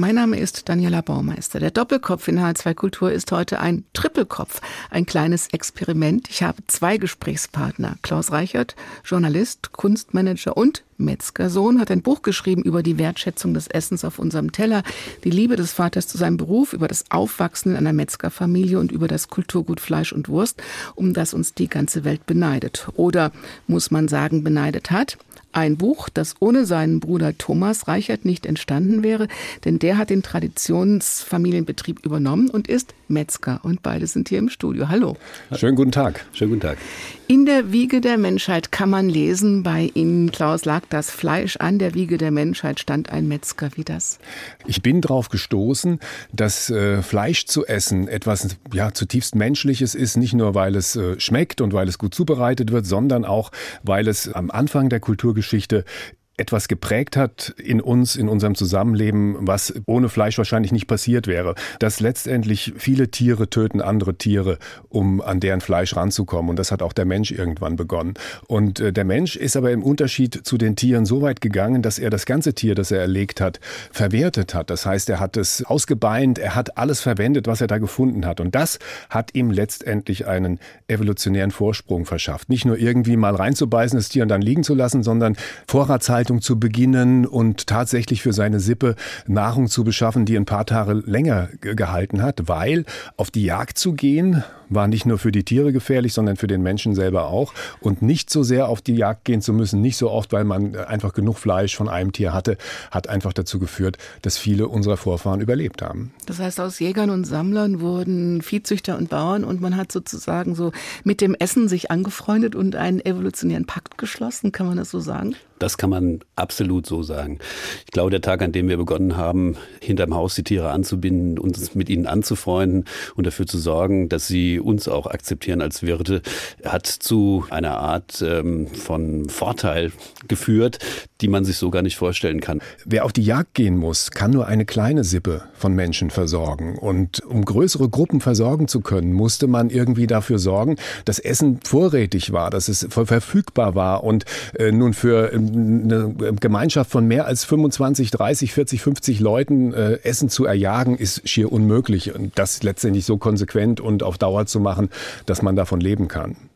mein Name ist Daniela Baumeister. Der Doppelkopf in H2 Kultur ist heute ein Trippelkopf, ein kleines Experiment. Ich habe zwei Gesprächspartner. Klaus Reichert, Journalist, Kunstmanager und Metzgersohn, hat ein Buch geschrieben über die Wertschätzung des Essens auf unserem Teller, die Liebe des Vaters zu seinem Beruf, über das Aufwachsen in einer Metzgerfamilie und über das Kulturgut Fleisch und Wurst, um das uns die ganze Welt beneidet. Oder muss man sagen, beneidet hat. Ein Buch, das ohne seinen Bruder Thomas Reichert nicht entstanden wäre, denn der hat den Traditionsfamilienbetrieb übernommen und ist Metzger. Und beide sind hier im Studio. Hallo. Schönen guten Tag. Schönen guten Tag. In der Wiege der Menschheit kann man lesen, bei Ihnen, Klaus, lag das Fleisch an der Wiege der Menschheit, stand ein Metzger. Wie das? Ich bin darauf gestoßen, dass äh, Fleisch zu essen etwas ja, zutiefst Menschliches ist, nicht nur weil es äh, schmeckt und weil es gut zubereitet wird, sondern auch weil es am Anfang der Kulturgeschichte etwas geprägt hat in uns, in unserem Zusammenleben, was ohne Fleisch wahrscheinlich nicht passiert wäre. Dass letztendlich viele Tiere töten andere Tiere, um an deren Fleisch ranzukommen. Und das hat auch der Mensch irgendwann begonnen. Und äh, der Mensch ist aber im Unterschied zu den Tieren so weit gegangen, dass er das ganze Tier, das er erlegt hat, verwertet hat. Das heißt, er hat es ausgebeint, er hat alles verwendet, was er da gefunden hat. Und das hat ihm letztendlich einen evolutionären Vorsprung verschafft. Nicht nur irgendwie mal reinzubeißen, das Tier und dann liegen zu lassen, sondern Vorratshaltung Tierhaltung zu beginnen und tatsächlich für seine Sippe Nahrung zu beschaffen, die ein paar Tage länger gehalten hat, weil auf die Jagd zu gehen war nicht nur für die Tiere gefährlich, sondern für den Menschen selber auch. Und nicht so sehr auf die Jagd gehen zu müssen, nicht so oft, weil man einfach genug Fleisch von einem Tier hatte, hat einfach dazu geführt, dass viele unserer Vorfahren überlebt haben. Das heißt, aus Jägern und Sammlern wurden Viehzüchter und Bauern und man hat sozusagen so mit dem Essen sich angefreundet und einen evolutionären Pakt geschlossen, kann man das so sagen? Das kann man absolut so sagen. Ich glaube, der Tag, an dem wir begonnen haben, hinterm Haus die Tiere anzubinden, uns mit ihnen anzufreunden und dafür zu sorgen, dass sie uns auch akzeptieren als Wirte, hat zu einer Art ähm, von Vorteil geführt, die man sich so gar nicht vorstellen kann. Wer auf die Jagd gehen muss, kann nur eine kleine Sippe von Menschen versorgen. Und um größere Gruppen versorgen zu können, musste man irgendwie dafür sorgen, dass Essen vorrätig war, dass es verfügbar war und äh, nun für ähm, eine Gemeinschaft von mehr als 25, 30, 40, 50 Leuten äh, Essen zu erjagen, ist schier unmöglich. Und das letztendlich so konsequent und auf Dauer zu machen, dass man davon leben kann.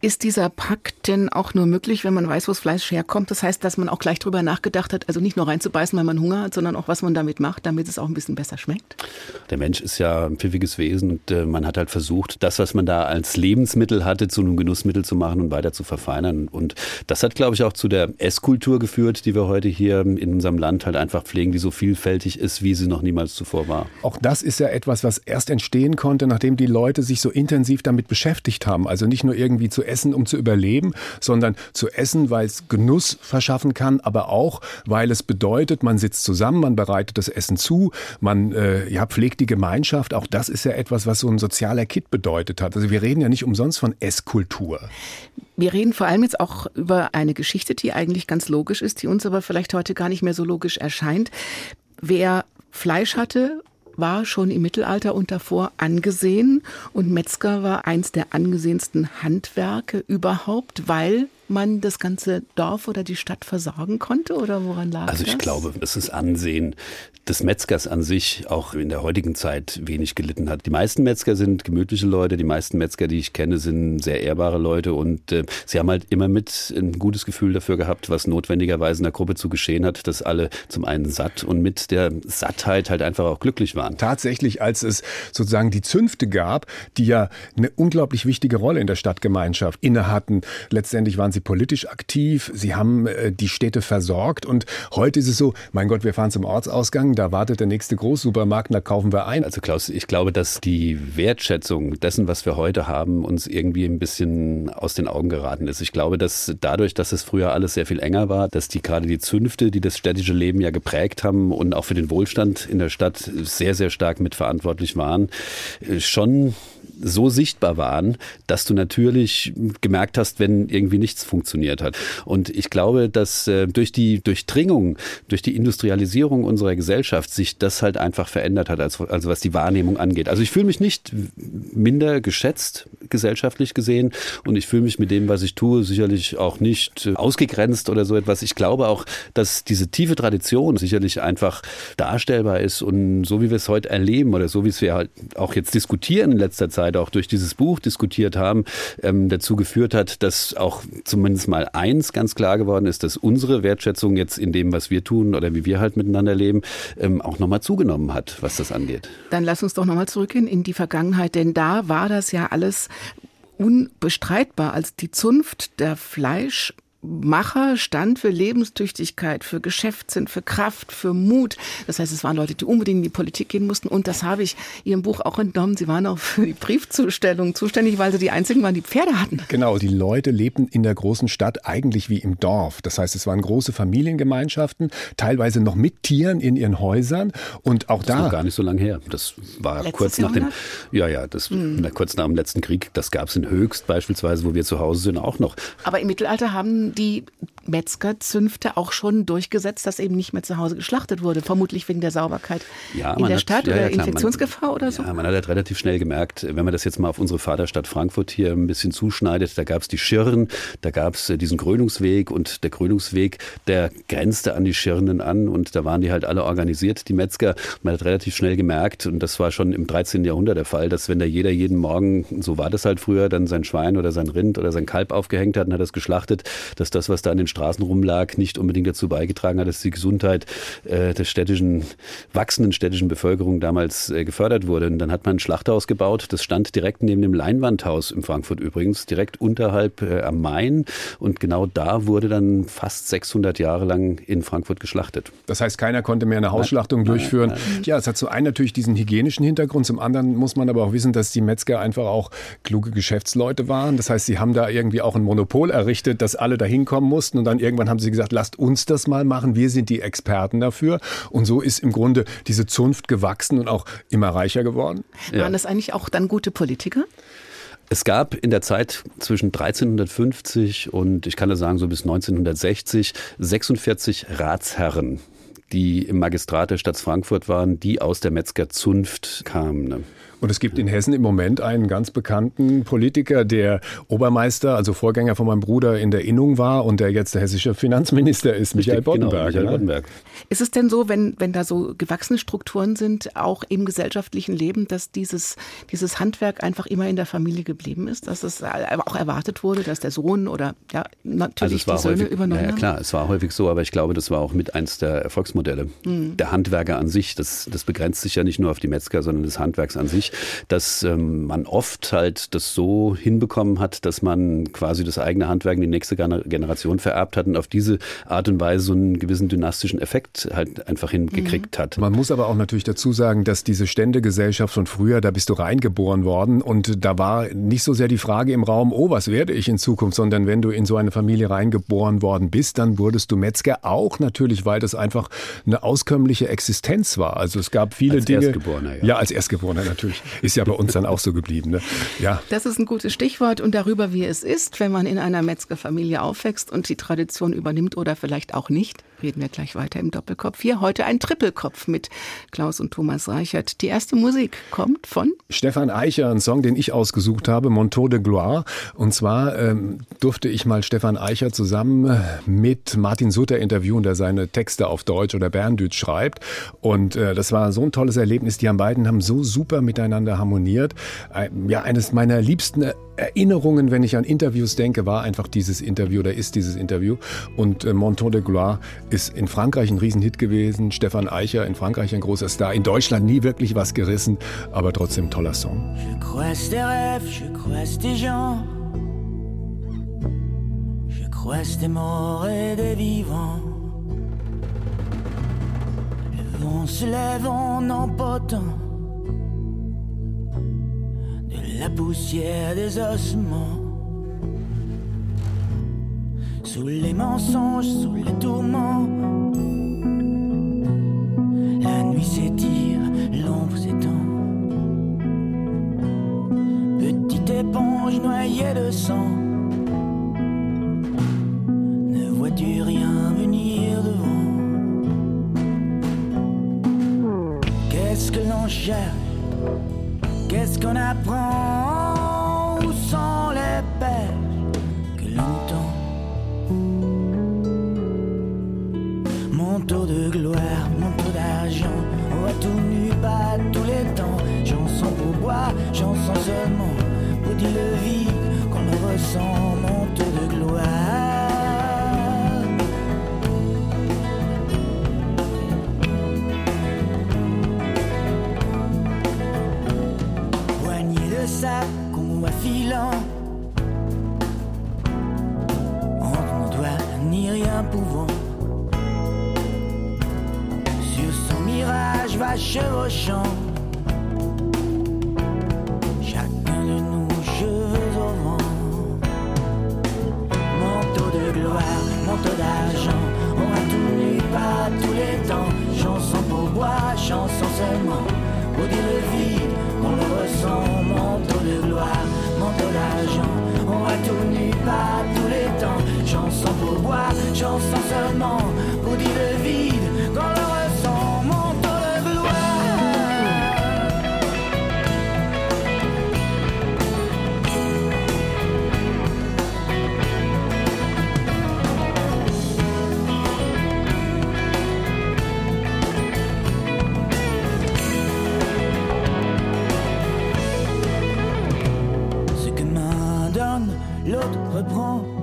Ist dieser Pakt denn auch nur möglich, wenn man weiß, wo das Fleisch herkommt? Das heißt, dass man auch gleich drüber nachgedacht hat, also nicht nur reinzubeißen, weil man Hunger hat, sondern auch, was man damit macht, damit es auch ein bisschen besser schmeckt? Der Mensch ist ja ein pfiffiges Wesen und äh, man hat halt versucht, das, was man da als Lebensmittel hatte, zu einem Genussmittel zu machen und weiter zu verfeinern. Und das hat, glaube ich, auch zu der Esskultur geführt, die wir heute hier in unserem Land halt einfach pflegen, die so vielfältig ist, wie sie noch niemals zuvor war. Auch das ist ja etwas, was erst entstehen konnte, nachdem die Leute sich so intensiv damit beschäftigt haben. Also nicht nur irgendwie zu essen, um zu überleben, sondern zu essen, weil es Genuss verschaffen kann, aber auch, weil es bedeutet, man sitzt zusammen, man bereitet das Essen zu, man äh, ja, pflegt die Gemeinschaft. Auch das ist ja etwas, was so ein sozialer Kit bedeutet hat. Also wir reden ja nicht umsonst von Esskultur. Wir reden vor allem jetzt auch über eine Geschichte, die eigentlich ganz logisch ist, die uns aber vielleicht heute gar nicht mehr so logisch erscheint. Wer Fleisch hatte war schon im Mittelalter und davor angesehen. Und Metzger war eins der angesehensten Handwerke überhaupt, weil man das ganze Dorf oder die Stadt versorgen konnte oder woran lag Also ich das? glaube, dass das Ansehen des Metzgers an sich auch in der heutigen Zeit wenig gelitten hat. Die meisten Metzger sind gemütliche Leute, die meisten Metzger, die ich kenne, sind sehr ehrbare Leute und äh, sie haben halt immer mit ein gutes Gefühl dafür gehabt, was notwendigerweise in der Gruppe zu geschehen hat, dass alle zum einen satt und mit der Sattheit halt einfach auch glücklich waren. Tatsächlich, als es sozusagen die Zünfte gab, die ja eine unglaublich wichtige Rolle in der Stadtgemeinschaft inne hatten, letztendlich waren sie politisch aktiv, sie haben äh, die Städte versorgt und heute ist es so, mein Gott, wir fahren zum Ortsausgang, da wartet der nächste Großsupermarkt, da kaufen wir ein. Also Klaus, ich glaube, dass die Wertschätzung dessen, was wir heute haben, uns irgendwie ein bisschen aus den Augen geraten ist. Ich glaube, dass dadurch, dass es früher alles sehr viel enger war, dass die gerade die Zünfte, die das städtische Leben ja geprägt haben und auch für den Wohlstand in der Stadt sehr, sehr stark mitverantwortlich waren, äh, schon so sichtbar waren, dass du natürlich gemerkt hast, wenn irgendwie nichts funktioniert hat. Und ich glaube, dass äh, durch die Durchdringung, durch die Industrialisierung unserer Gesellschaft sich das halt einfach verändert hat, als, also was die Wahrnehmung angeht. Also ich fühle mich nicht minder geschätzt gesellschaftlich gesehen und ich fühle mich mit dem, was ich tue, sicherlich auch nicht ausgegrenzt oder so etwas. Ich glaube auch, dass diese tiefe Tradition sicherlich einfach darstellbar ist und so wie wir es heute erleben oder so wie es wir halt auch jetzt diskutieren in letzter Zeit, auch durch dieses Buch diskutiert haben, ähm, dazu geführt hat, dass auch zumindest mal eins ganz klar geworden ist, dass unsere Wertschätzung jetzt in dem, was wir tun oder wie wir halt miteinander leben, ähm, auch nochmal zugenommen hat, was das angeht. Dann lass uns doch nochmal zurückgehen in die Vergangenheit, denn da war das ja alles unbestreitbar als die Zunft der Fleisch Macher stand für Lebenstüchtigkeit, für Geschäftssinn, für Kraft, für Mut. Das heißt, es waren Leute, die unbedingt in die Politik gehen mussten. Und das habe ich Ihrem Buch auch entnommen. Sie waren auch für die Briefzustellung zuständig, weil Sie die einzigen waren, die Pferde hatten. Genau, die Leute lebten in der großen Stadt eigentlich wie im Dorf. Das heißt, es waren große Familiengemeinschaften, teilweise noch mit Tieren in ihren Häusern. Und auch das da. Das gar nicht so lange her. Das war Letztes kurz nach dem, ja, ja, das, hm. kurz nach dem letzten Krieg. Das gab es in Höchst beispielsweise, wo wir zu Hause sind, auch noch. Aber im Mittelalter haben die Metzgerzünfte auch schon durchgesetzt, dass eben nicht mehr zu Hause geschlachtet wurde, vermutlich wegen der Sauberkeit ja, in der hat, Stadt ja, oder ja, Infektionsgefahr man, oder so? Ja, man hat halt relativ schnell gemerkt, wenn man das jetzt mal auf unsere Vaterstadt Frankfurt hier ein bisschen zuschneidet, da gab es die Schirren, da gab es äh, diesen Krönungsweg und der Krönungsweg, der grenzte an die Schirnen an und da waren die halt alle organisiert, die Metzger. Man hat relativ schnell gemerkt und das war schon im 13. Jahrhundert der Fall, dass wenn da jeder jeden Morgen, so war das halt früher, dann sein Schwein oder sein Rind oder sein Kalb aufgehängt hat und hat das geschlachtet, dass das, was da an den Straßen rumlag, nicht unbedingt dazu beigetragen hat, dass die Gesundheit äh, der städtischen, wachsenden städtischen Bevölkerung damals äh, gefördert wurde. Und dann hat man ein Schlachthaus gebaut, das stand direkt neben dem Leinwandhaus in Frankfurt übrigens, direkt unterhalb äh, am Main. Und genau da wurde dann fast 600 Jahre lang in Frankfurt geschlachtet. Das heißt, keiner konnte mehr eine Hausschlachtung nein, durchführen. Nein, nein. Ja, es hat zum einen natürlich diesen hygienischen Hintergrund, zum anderen muss man aber auch wissen, dass die Metzger einfach auch kluge Geschäftsleute waren. Das heißt, sie haben da irgendwie auch ein Monopol errichtet, dass alle dahin kommen mussten und dann irgendwann haben sie gesagt, lasst uns das mal machen, wir sind die Experten dafür. Und so ist im Grunde diese Zunft gewachsen und auch immer reicher geworden. Ja. Waren das eigentlich auch dann gute Politiker? Es gab in der Zeit zwischen 1350 und ich kann das sagen so bis 1960 46 Ratsherren die im Magistrat der Stadt Frankfurt waren, die aus der Metzgerzunft kamen. Ne? Und es gibt in Hessen im Moment einen ganz bekannten Politiker, der Obermeister, also Vorgänger von meinem Bruder in der Innung war und der jetzt der hessische Finanzminister ist, Michael Boddenberg. Genau, Michael Boddenberg. Ist es denn so, wenn, wenn da so gewachsene Strukturen sind, auch im gesellschaftlichen Leben, dass dieses, dieses Handwerk einfach immer in der Familie geblieben ist, dass es auch erwartet wurde, dass der Sohn oder ja, natürlich also die Söhne häufig, übernommen haben? Ja, klar, es war häufig so, aber ich glaube, das war auch mit eins der Erfolgsmodelle. Mhm. Der Handwerker an sich, das, das begrenzt sich ja nicht nur auf die Metzger, sondern des Handwerks an sich dass ähm, man oft halt das so hinbekommen hat, dass man quasi das eigene Handwerk in die nächste Generation vererbt hat und auf diese Art und Weise so einen gewissen dynastischen Effekt halt einfach hingekriegt mhm. hat. Man muss aber auch natürlich dazu sagen, dass diese Ständegesellschaft von früher, da bist du reingeboren worden und da war nicht so sehr die Frage im Raum, oh, was werde ich in Zukunft, sondern wenn du in so eine Familie reingeboren worden bist, dann wurdest du Metzger auch natürlich, weil das einfach eine auskömmliche Existenz war. Also es gab viele als Dinge. Erstgeborener, ja. ja, als Erstgeborener natürlich. Ist ja bei uns dann auch so geblieben. Ne? Ja. Das ist ein gutes Stichwort und darüber, wie es ist, wenn man in einer Metzgerfamilie aufwächst und die Tradition übernimmt oder vielleicht auch nicht reden wir gleich weiter im Doppelkopf. Hier heute ein Trippelkopf mit Klaus und Thomas Reichert. Die erste Musik kommt von Stefan Eicher, ein Song, den ich ausgesucht habe, Monteau de Gloire. Und zwar ähm, durfte ich mal Stefan Eicher zusammen mit Martin Sutter interviewen, der seine Texte auf Deutsch oder Berndütsch schreibt. Und äh, das war so ein tolles Erlebnis. Die beiden haben so super miteinander harmoniert. Äh, ja, eines meiner liebsten Erinnerungen, wenn ich an Interviews denke, war einfach dieses Interview oder ist dieses Interview. Und äh, Monton de Gloire ist in Frankreich ein Riesenhit gewesen. Stefan Eicher in Frankreich ein großer Star. In Deutschland nie wirklich was gerissen, aber trotzdem toller Song. Je croise tes rêves, je croise tes gens. Je croise des morts et des vivants. Le vent se lève en emportant. la poussière des ossements. Sous les mensonges, sous les tourments, la nuit s'étire, l'ombre s'étend. gorge noyée de sang. I apprend. L'autre reprend.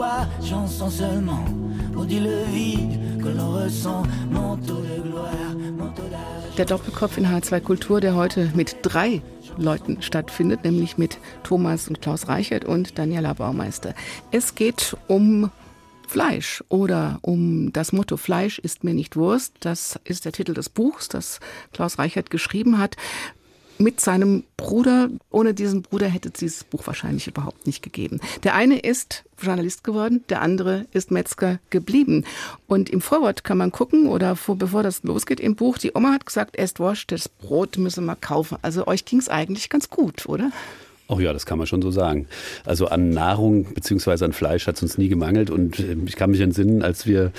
Pour boire, chanson seulement, dire le vide que l'on ressent. Manteau de gloire, manteau d'argent. Der Doppelkopf in H2 Kultur, der heute mit drei Leuten stattfindet, nämlich mit Thomas und Klaus Reichert und Daniela Baumeister. Es geht um Fleisch oder um das Motto Fleisch ist mir nicht Wurst. Das ist der Titel des Buchs, das Klaus Reichert geschrieben hat mit seinem Bruder. Ohne diesen Bruder hätte es dieses Buch wahrscheinlich überhaupt nicht gegeben. Der eine ist Journalist geworden, der andere ist Metzger geblieben. Und im Vorwort kann man gucken oder vor, bevor das losgeht im Buch, die Oma hat gesagt, esst Wurst, das Brot müssen wir kaufen. Also euch ging es eigentlich ganz gut, oder? Oh ja, das kann man schon so sagen. Also an Nahrung beziehungsweise an Fleisch hat es uns nie gemangelt. Und äh, ich kann mich entsinnen, als wir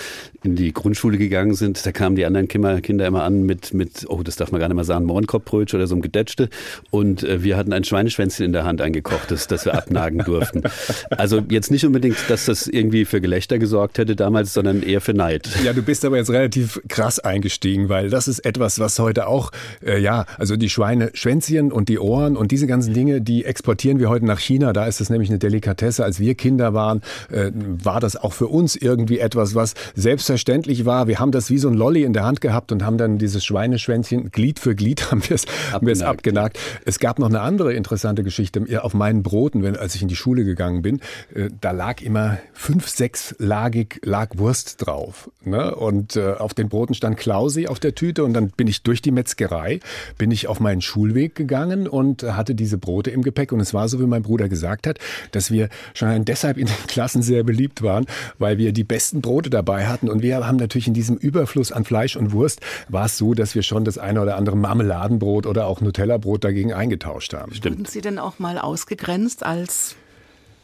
in die Grundschule gegangen sind, da kamen die anderen Kinder, immer an mit, mit, oh, das darf man gar nicht mal sagen, Mohrenkopfbrötchen oder so ein Gedätschte. Und äh, wir hatten ein Schweineschwänzchen in der Hand eingekochtes, das wir abnagen durften. Also jetzt nicht unbedingt, dass das irgendwie für Gelächter gesorgt hätte damals, sondern eher für Neid. Ja, du bist aber jetzt relativ krass eingestiegen, weil das ist etwas, was heute auch, äh, ja, also die Schweine, Schwänzchen und die Ohren und diese ganzen Dinge, die exportieren wir heute nach China. Da ist das nämlich eine Delikatesse. Als wir Kinder waren, äh, war das auch für uns irgendwie etwas, was selbstverständlich war. Wir haben das wie so ein Lolli in der Hand gehabt und haben dann dieses Schweineschwänzchen Glied für Glied haben wir es es abgenagt. Es gab noch eine andere interessante Geschichte auf meinen Broten, wenn, als ich in die Schule gegangen bin. Äh, da lag immer fünf, sechs lagig lag Wurst drauf. Ne? Und äh, auf den Broten stand Klausi auf der Tüte und dann bin ich durch die Metzgerei, bin ich auf meinen Schulweg gegangen und hatte diese Brote im Gepäck und es war so, wie mein Bruder gesagt hat, dass wir schon deshalb in den Klassen sehr beliebt waren, weil wir die besten Brote dabei hatten und wir haben natürlich in diesem Überfluss an Fleisch und Wurst war es so, dass wir schon das eine oder andere Marmeladenbrot oder auch Nutella-Brot dagegen eingetauscht haben. Wurden Sie denn auch mal ausgegrenzt als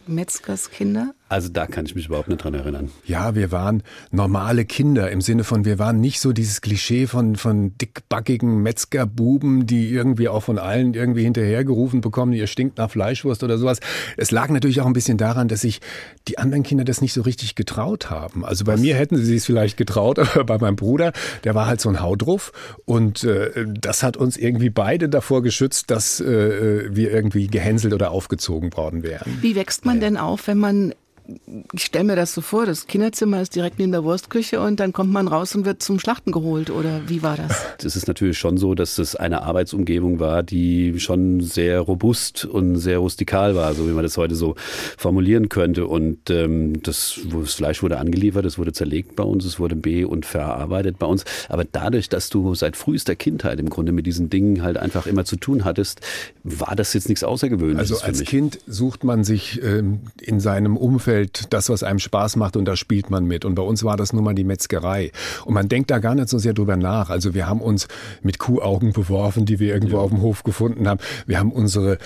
Metzgerskinder? Also da kann ich mich überhaupt nicht dran erinnern. Ja, wir waren normale Kinder im Sinne von, wir waren nicht so dieses Klischee von, von dickbackigen Metzgerbuben, die irgendwie auch von allen irgendwie hinterhergerufen bekommen, ihr stinkt nach Fleischwurst oder sowas. Es lag natürlich auch ein bisschen daran, dass sich die anderen Kinder das nicht so richtig getraut haben. Also bei Was? mir hätten sie es vielleicht getraut, aber bei meinem Bruder, der war halt so ein Haudruff und äh, das hat uns irgendwie beide davor geschützt, dass äh, wir irgendwie gehänselt oder aufgezogen worden wären. Wie wächst man denn auf, wenn man ich stelle mir das so vor, das Kinderzimmer ist direkt neben der Wurstküche und dann kommt man raus und wird zum Schlachten geholt oder wie war das? Es ist natürlich schon so, dass es eine Arbeitsumgebung war, die schon sehr robust und sehr rustikal war, so wie man das heute so formulieren könnte. Und ähm, das, das Fleisch wurde angeliefert, es wurde zerlegt bei uns, es wurde be- und verarbeitet bei uns. Aber dadurch, dass du seit frühester Kindheit im Grunde mit diesen Dingen halt einfach immer zu tun hattest, war das jetzt nichts Außergewöhnliches Also als für mich. Kind sucht man sich ähm, in seinem Umfeld das, was einem Spaß macht und da spielt man mit. Und bei uns war das nun mal die Metzgerei. Und man denkt da gar nicht so sehr drüber nach. Also wir haben uns mit Kuhaugen beworfen, die wir irgendwo auf dem Hof gefunden haben. Wir haben unsere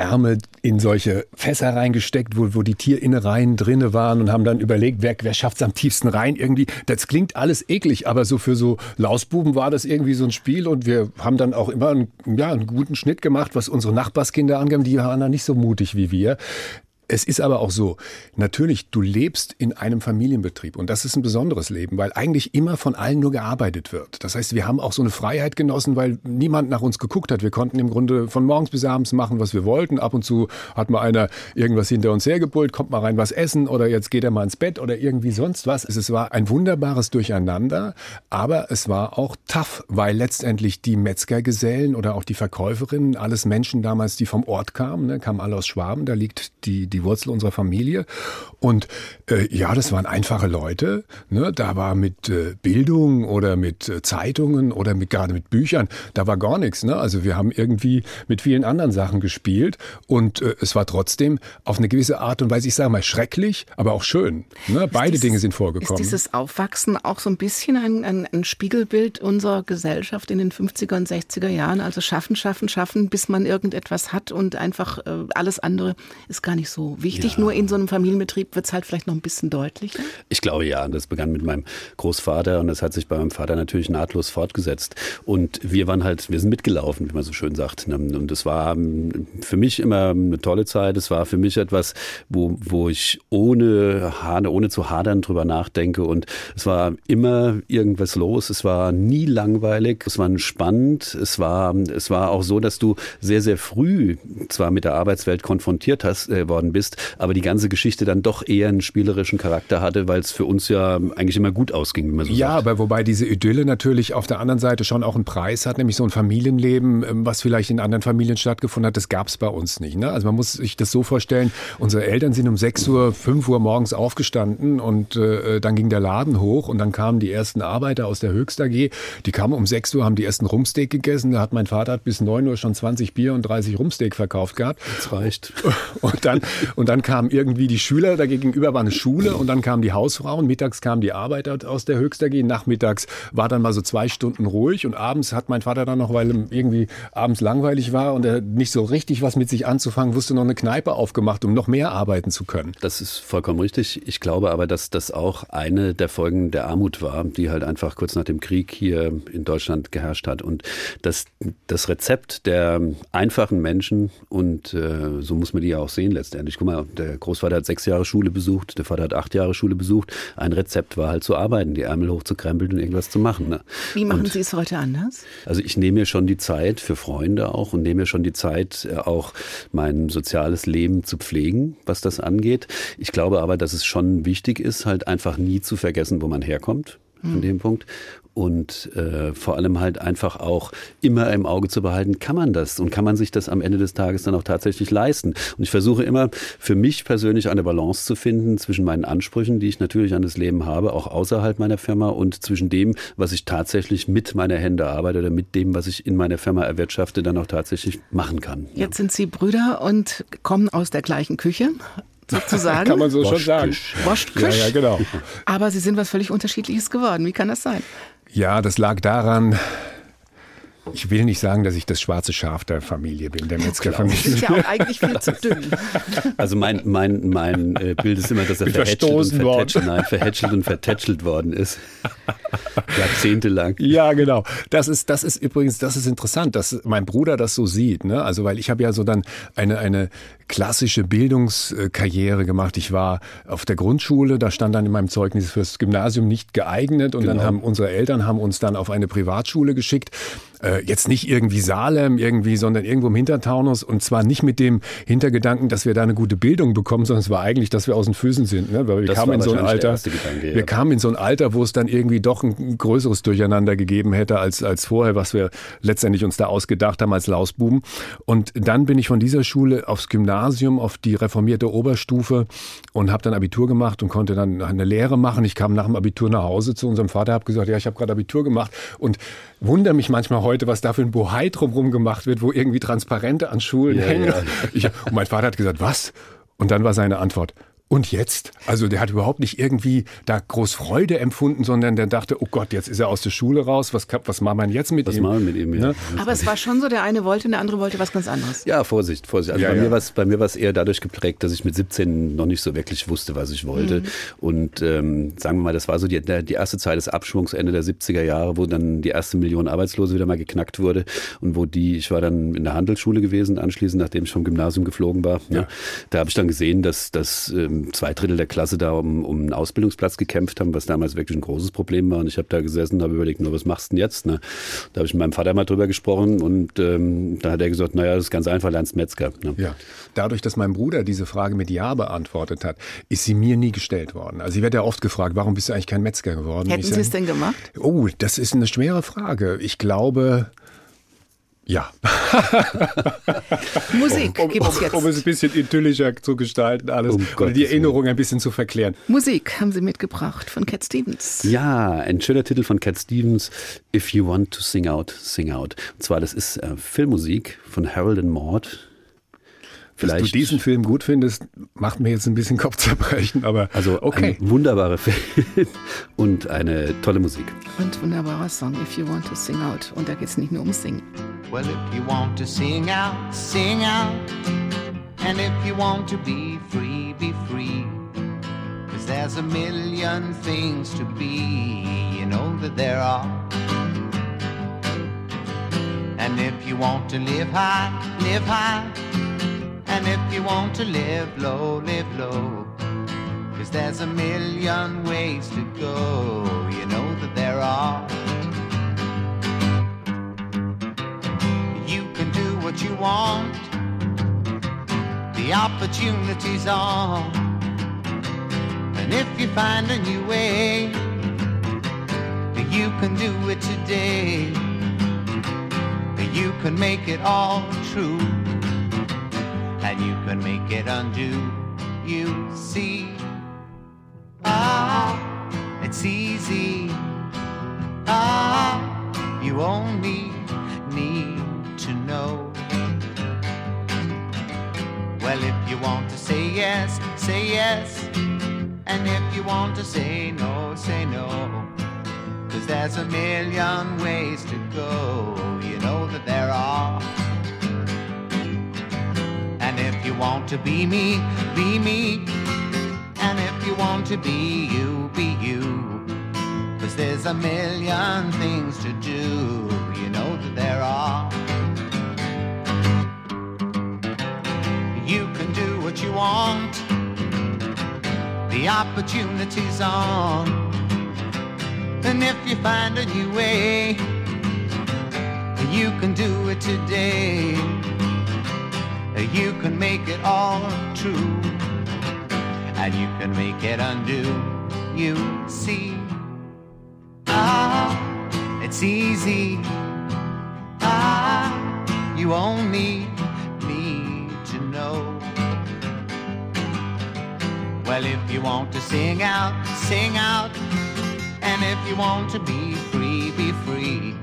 Ärmel in solche Fässer reingesteckt, wo, wo die Tierinnereien drinne waren und haben dann überlegt, wer, wer schafft es am tiefsten rein irgendwie. Das klingt alles eklig, aber so für so Lausbuben war das irgendwie so ein Spiel und wir haben dann auch immer einen, ja, einen guten Schnitt gemacht, was unsere Nachbarskinder angaben. Die waren dann nicht so mutig wie wir. Es ist aber auch so, natürlich, du lebst in einem Familienbetrieb und das ist ein besonderes Leben, weil eigentlich immer von allen nur gearbeitet wird. Das heißt, wir haben auch so eine Freiheit genossen, weil niemand nach uns geguckt hat. Wir konnten im Grunde von morgens bis abends machen, was wir wollten. Ab und zu hat mal einer irgendwas hinter uns hergebrüllt, kommt mal rein was essen oder jetzt geht er mal ins Bett oder irgendwie sonst was. Es war ein wunderbares Durcheinander, aber es war auch tough, weil letztendlich die Metzgergesellen oder auch die Verkäuferinnen, alles Menschen damals, die vom Ort kamen, ne, kamen alle aus Schwaben, da liegt die, die Wurzel unserer Familie. Und äh, ja, das waren einfache Leute. Ne? Da war mit äh, Bildung oder mit äh, Zeitungen oder mit gerade mit Büchern, da war gar nichts. Ne? Also wir haben irgendwie mit vielen anderen Sachen gespielt und äh, es war trotzdem auf eine gewisse Art und Weise, ich sage mal, schrecklich, aber auch schön. Ne? Beide Dieses- Dinge sind vorgekommen. Ist dieses Aufwachsen auch so ein bisschen ein, ein, ein Spiegelbild unserer Gesellschaft in den 50er und 60er Jahren? Also schaffen, schaffen, schaffen, bis man irgendetwas hat und einfach äh, alles andere ist gar nicht so wichtig. Nur in so einem Familienbetrieb wird es halt vielleicht noch ein bisschen deutlicher. Ich glaube ja, das begann mit meinem Großvater und das hat sich bei meinem Vater natürlich nahtlos fortgesetzt. Und wir waren halt, wir sind mitgelaufen, wie man so schön sagt. Und das war für mich immer eine tolle Zeit. Es war für mich etwas, wo, wo ich ohne, Hade- ohne zu hadern drüber nachdenke. Und es war immer irgendwas los. Es war nie langweilig. Es war spannend. Es war, es war auch so, dass du sehr, sehr früh zwar mit der Arbeitswelt konfrontiert hast, äh, worden bist, aber die ganze Geschichte dann doch eher einen spielerischen Charakter hatte, weil es für uns ja eigentlich immer gut ausging, wie man so Ja, sagt. aber wobei diese Idylle natürlich auf der anderen Seite schon auch einen Preis hat, nämlich so ein Familienleben, ähm, was vielleicht in anderen Familien stattgefunden hat, das gab es bei uns nicht. Ne? Also man muss sich das so vorstellen, unsere Eltern sind um 6 Uhr, 5 Uhr morgens aufgestanden und äh, dann ging der Laden hoch und dann kamen die ersten Arbeiter aus der Höchst AG, die kamen um 6 Uhr, haben die ersten Rumsteak gegessen, da hat mein Vater bis 9 Uhr schon 20 Bier und 30 Rumsteak verkauft gehabt. Das reicht. Und dann, und dann kamen irgendwie die Schüler, da gegenüber war eine Schule und dann kamen die Hausfrauen, mittags kamen die Arbeiter aus der Höchst AG, nachmittags war dann mal so zwei Stunden ruhig und abends hat mein Vater dann noch, weil irgendwie abends langweilig war und er nicht so richtig was mit sich anzufangen wusste, noch eine Kneipe aufgemacht, um noch mehr arbeiten zu können. Das ist vollkommen richtig. Ich glaube aber, dass das auch eine der Folgen der Armut war, die halt einfach kurz nach dem Krieg hier in Deutschland geherrscht hat. Und dass das Rezept der einfachen Menschen, und äh, so muss man die ja auch sehen letztendlich. Guck mal, der Großvater hat sechs Jahre Schule besucht, der Vater hat acht Jahre Schule besucht. Ein Rezept war halt zu arbeiten, die Ärmel hochzukrempeln und irgendwas zu machen. Ne? Wie machen und Sie es heute anders? Also ich nehme mir schon die Zeit für Freunde auch und nehme mir schon die Zeit, äh, auch mein soziales Leben zu pflegen, was das angeht. Ich glaube aber, dass es schon wichtig ist, halt einfach nie zu vergessen, wo man herkommt an dem Punkt. Und äh, vor allem halt einfach auch immer im Auge zu behalten, kann man das und kann man sich das am Ende des Tages dann auch tatsächlich leisten. Und ich versuche immer für mich persönlich eine Balance zu finden zwischen meinen Ansprüchen, die ich natürlich an das Leben habe, auch außerhalb meiner Firma und zwischen dem, was ich tatsächlich mit meiner Hände arbeite oder mit dem, was ich in meiner Firma erwirtschafte, dann auch tatsächlich machen kann. Ja. Jetzt sind Sie Brüder und kommen aus der gleichen Küche, sozusagen. Kann man so schon sagen. Waschküche. Waschküche. Ja, ja, genau. Aber Sie sind was völlig Unterschiedliches geworden. Wie kann das sein? Ja, das lag daran, ich will nicht sagen, dass ich das schwarze Schaf der Familie bin, der Metzgerfamilie. sind ja auch eigentlich viel zu dünn. Also mein, mein, mein äh, Bild ist immer, dass er verhätschelt und vertätschelt, nein, verhätschelt und vertätschelt worden ist. Jahrzehntelang. Ja, genau. Das ist, das ist übrigens, das ist interessant, dass mein Bruder das so sieht. Ne? Also, weil ich habe ja so dann eine, eine klassische Bildungskarriere gemacht. Ich war auf der Grundschule, da stand dann in meinem Zeugnis fürs Gymnasium nicht geeignet und genau. dann haben unsere Eltern haben uns dann auf eine Privatschule geschickt äh, jetzt nicht irgendwie Salem irgendwie, sondern irgendwo im Hintertaunus und zwar nicht mit dem Hintergedanken, dass wir da eine gute Bildung bekommen, sondern es war eigentlich, dass wir aus den Füßen sind, ne? weil wir das kamen in so ein Alter, Gedanke, ja. wir kamen in so ein Alter, wo es dann irgendwie doch ein größeres Durcheinander gegeben hätte als als vorher, was wir letztendlich uns da ausgedacht haben als Lausbuben. Und dann bin ich von dieser Schule aufs Gymnasium, auf die reformierte Oberstufe und habe dann Abitur gemacht und konnte dann eine Lehre machen. Ich kam nach dem Abitur nach Hause zu unserem Vater, habe gesagt, ja, ich habe gerade Abitur gemacht und wundere mich manchmal heute, was da für ein Bohai drumherum gemacht wird, wo irgendwie Transparente an Schulen ja, hängen. Ja. Ich, und mein Vater hat gesagt, was? Und dann war seine Antwort, und jetzt? Also der hat überhaupt nicht irgendwie da groß Freude empfunden, sondern der dachte, oh Gott, jetzt ist er aus der Schule raus, was, was machen wir jetzt mit was ihm? Was machen wir mit ihm, ja. Ne? Aber es war schon so, der eine wollte und der andere wollte was ganz anderes. Ja, Vorsicht, Vorsicht. Also ja, bei, ja. Mir war's, bei mir war es eher dadurch geprägt, dass ich mit 17 noch nicht so wirklich wusste, was ich wollte. Mhm. Und ähm, sagen wir mal, das war so die, die erste Zeit des Abschwungs, Ende der 70er Jahre, wo dann die erste Million Arbeitslose wieder mal geknackt wurde und wo die, ich war dann in der Handelsschule gewesen, anschließend, nachdem ich vom Gymnasium geflogen war. Ja. Da habe ich dann gesehen, dass, dass ähm, zwei Drittel der Klasse Klasse da um, um einen Ausbildungsplatz gekämpft haben, was damals wirklich ein großes Problem war. Und ich habe da gesessen und habe überlegt, na, was machst du denn jetzt? Ne? Da habe ich mit meinem Vater mal drüber gesprochen und ähm, da hat er gesagt, naja, das ist ganz einfach, lernst Metzger. Ne? Ja. Dadurch, dass mein Bruder diese Frage mit Ja beantwortet hat, ist sie mir nie gestellt worden. Also ich werde ja oft gefragt, warum bist du eigentlich kein Metzger geworden? Hätten Sie es denn gemacht? Oh, das ist eine schwere Frage. Ich glaube, ja. Musik um, gibt es jetzt. Um, um, es ein bisschen idyllischer zu gestalten, alles. Um oder die Erinnerung ein bisschen zu verklären. Musik haben Sie mitgebracht von Cat Stevens. Ja, ein schöner Titel von Cat Stevens. If you want to sing out, sing out. Und zwar, das ist äh, Filmmusik von Harold and Maud. Vielleicht, Dass du diesen Film gut findest, macht mir jetzt ein bisschen Kopfzerbrechen, aber also okay. Ein wunderbarer Film und eine tolle Musik. Und wunderbarer Song, If You Want to Sing Out. Und da geht es nicht nur um Singen. Well, if you want to sing out, sing out. And if you want to be free, be free. Cause there's a million things to be, you know that there are. And if you want to live high, live high. And if you want to live low, live low. Cause there's a million ways to go, you know that there are. You want, the opportunities are. And if you find a new way, you can do it today. You can make it all true and you can make it undo. You see, ah, it's easy. Ah, you only need to know. Well, if you want to say yes, say yes. And if you want to say no, say no. Cause there's a million ways to go. You know that there are. And if you want to be me, be me. And if you want to be you, be you. Cause there's a million things to do, you know that there are. You want, the opportunity's on. And if you find a new way, you can do it today you can make it all true, and you can make it undo. You see, ah, it's easy. Ah, you only need Well, if you want to sing out, sing out. And if you want to be free, be free.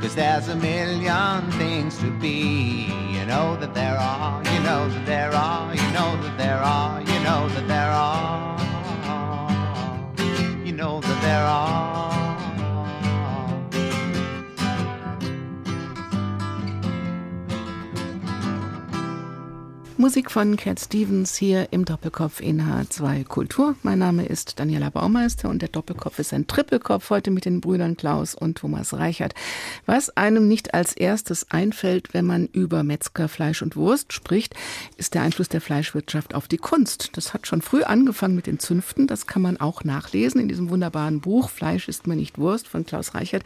Cause there's a million things to be. You know that there are, you know that there are, you know that there are, you know that there are. You know that there are. Musik von Cat Stevens hier im Doppelkopf in H2 Kultur. Mein Name ist Daniela Baumeister und der Doppelkopf ist ein Trippelkopf heute mit den Brüdern Klaus und Thomas Reichert. Was einem nicht als erstes einfällt, wenn man über Metzger, Fleisch und Wurst spricht, ist der Einfluss der Fleischwirtschaft auf die Kunst. Das hat schon früh angefangen mit den Zünften. Das kann man auch nachlesen in diesem wunderbaren Buch Fleisch ist mir nicht Wurst von Klaus Reichert.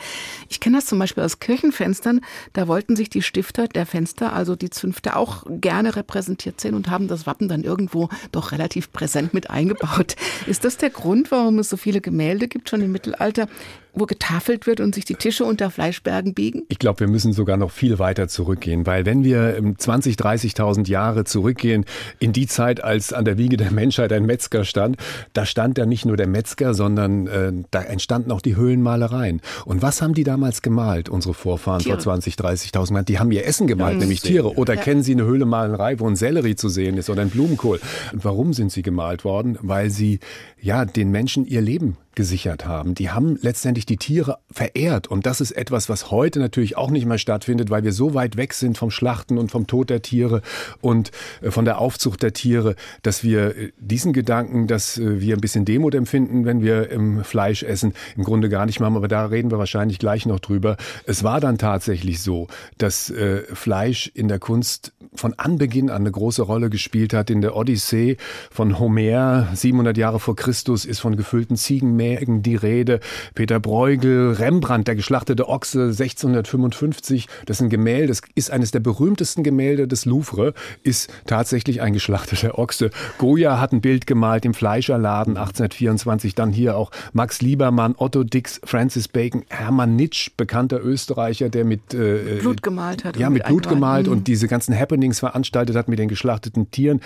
Ich kenne das zum Beispiel aus Kirchenfenstern. Da wollten sich die Stifter der Fenster, also die Zünfte, auch gerne repräsentieren repräsentiert sind und haben das Wappen dann irgendwo doch relativ präsent mit eingebaut. Ist das der Grund, warum es so viele Gemälde gibt, schon im Mittelalter, wo getafelt wird und sich die Tische unter Fleischbergen biegen? Ich glaube, wir müssen sogar noch viel weiter zurückgehen, weil wenn wir 20, 30.000 Jahre zurückgehen in die Zeit, als an der Wiege der Menschheit ein Metzger stand, da stand ja nicht nur der Metzger, sondern äh, da entstanden auch die Höhlenmalereien. Und was haben die damals gemalt, unsere Vorfahren Tiere. vor 20, 30.000 Jahren? Die haben ihr Essen gemalt, ja, nämlich Tiere. Oder ja. kennen Sie eine Höhlemalerei, wo ein Sellerie zu sehen ist oder ein Blumenkohl? Und warum sind sie gemalt worden? Weil sie ja den Menschen ihr Leben gesichert haben. Die haben letztendlich die Tiere verehrt. Und das ist etwas, was heute natürlich auch nicht mehr stattfindet, weil wir so weit weg sind vom Schlachten und vom Tod der Tiere und äh, von der Aufzucht der Tiere, dass wir äh, diesen Gedanken, dass äh, wir ein bisschen Demut empfinden, wenn wir Fleisch essen, im Grunde gar nicht machen. Aber da reden wir wahrscheinlich gleich noch drüber. Es war dann tatsächlich so, dass Fleisch in der Kunst von Anbeginn an eine große Rolle gespielt hat. In der Odyssee von Homer, 700 Jahre vor Christus, ist von gefüllten Ziegen Mägen die Rede. Peter Bruegel, Rembrandt, der geschlachtete Ochse 1655, das ist ein Gemälde, das ist eines der berühmtesten Gemälde des Louvre, ist tatsächlich ein geschlachteter Ochse. Goya hat ein Bild gemalt im Fleischerladen 1824, dann hier auch Max Liebermann, Otto Dix, Francis Bacon, Hermann Nitsch, bekannter Österreicher, der mit äh, Blut gemalt hat. Ja, mit Blut gemalt und mhm. diese ganzen Happenings veranstaltet hat mit den geschlachteten Tieren,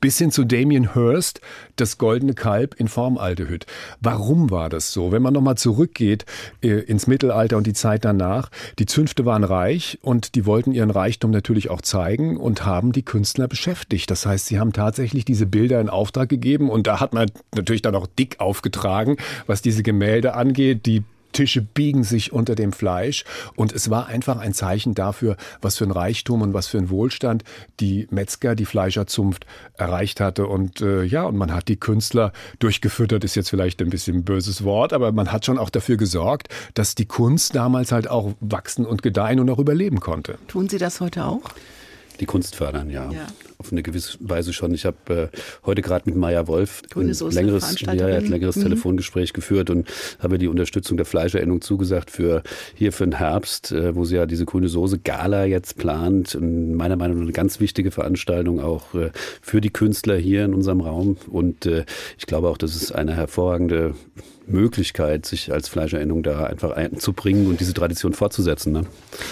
bis hin zu Damien Hirst, das goldene Kalb in Formaldehyd. Warum Warum war das so? Wenn man nochmal zurückgeht äh, ins Mittelalter und die Zeit danach, die Zünfte waren reich und die wollten ihren Reichtum natürlich auch zeigen und haben die Künstler beschäftigt. Das heißt, sie haben tatsächlich diese Bilder in Auftrag gegeben und da hat man natürlich dann auch dick aufgetragen, was diese Gemälde angeht. Die Tische biegen sich unter dem Fleisch. Und es war einfach ein Zeichen dafür, was für ein Reichtum und was für ein Wohlstand die Metzger, die Fleischerzunft erreicht hatte. Und äh, ja, und man hat die Künstler durchgefüttert, ist jetzt vielleicht ein bisschen ein böses Wort, aber man hat schon auch dafür gesorgt, dass die Kunst damals halt auch wachsen und gedeihen und auch überleben konnte. Tun Sie das heute auch? Die Kunst fördern, ja. ja. Auf eine gewisse Weise schon. Ich habe äh, heute gerade mit Maya Wolf ein längeres, ja, ein längeres mhm. Telefongespräch geführt und habe die Unterstützung der Fleischerinnung zugesagt für hier für den Herbst, äh, wo sie ja diese grüne Soße Gala jetzt plant. Und meiner Meinung nach eine ganz wichtige Veranstaltung auch äh, für die Künstler hier in unserem Raum. Und äh, ich glaube auch, das ist eine hervorragende Möglichkeit, sich als Fleischerinnung da einfach einzubringen und diese Tradition fortzusetzen. Ne?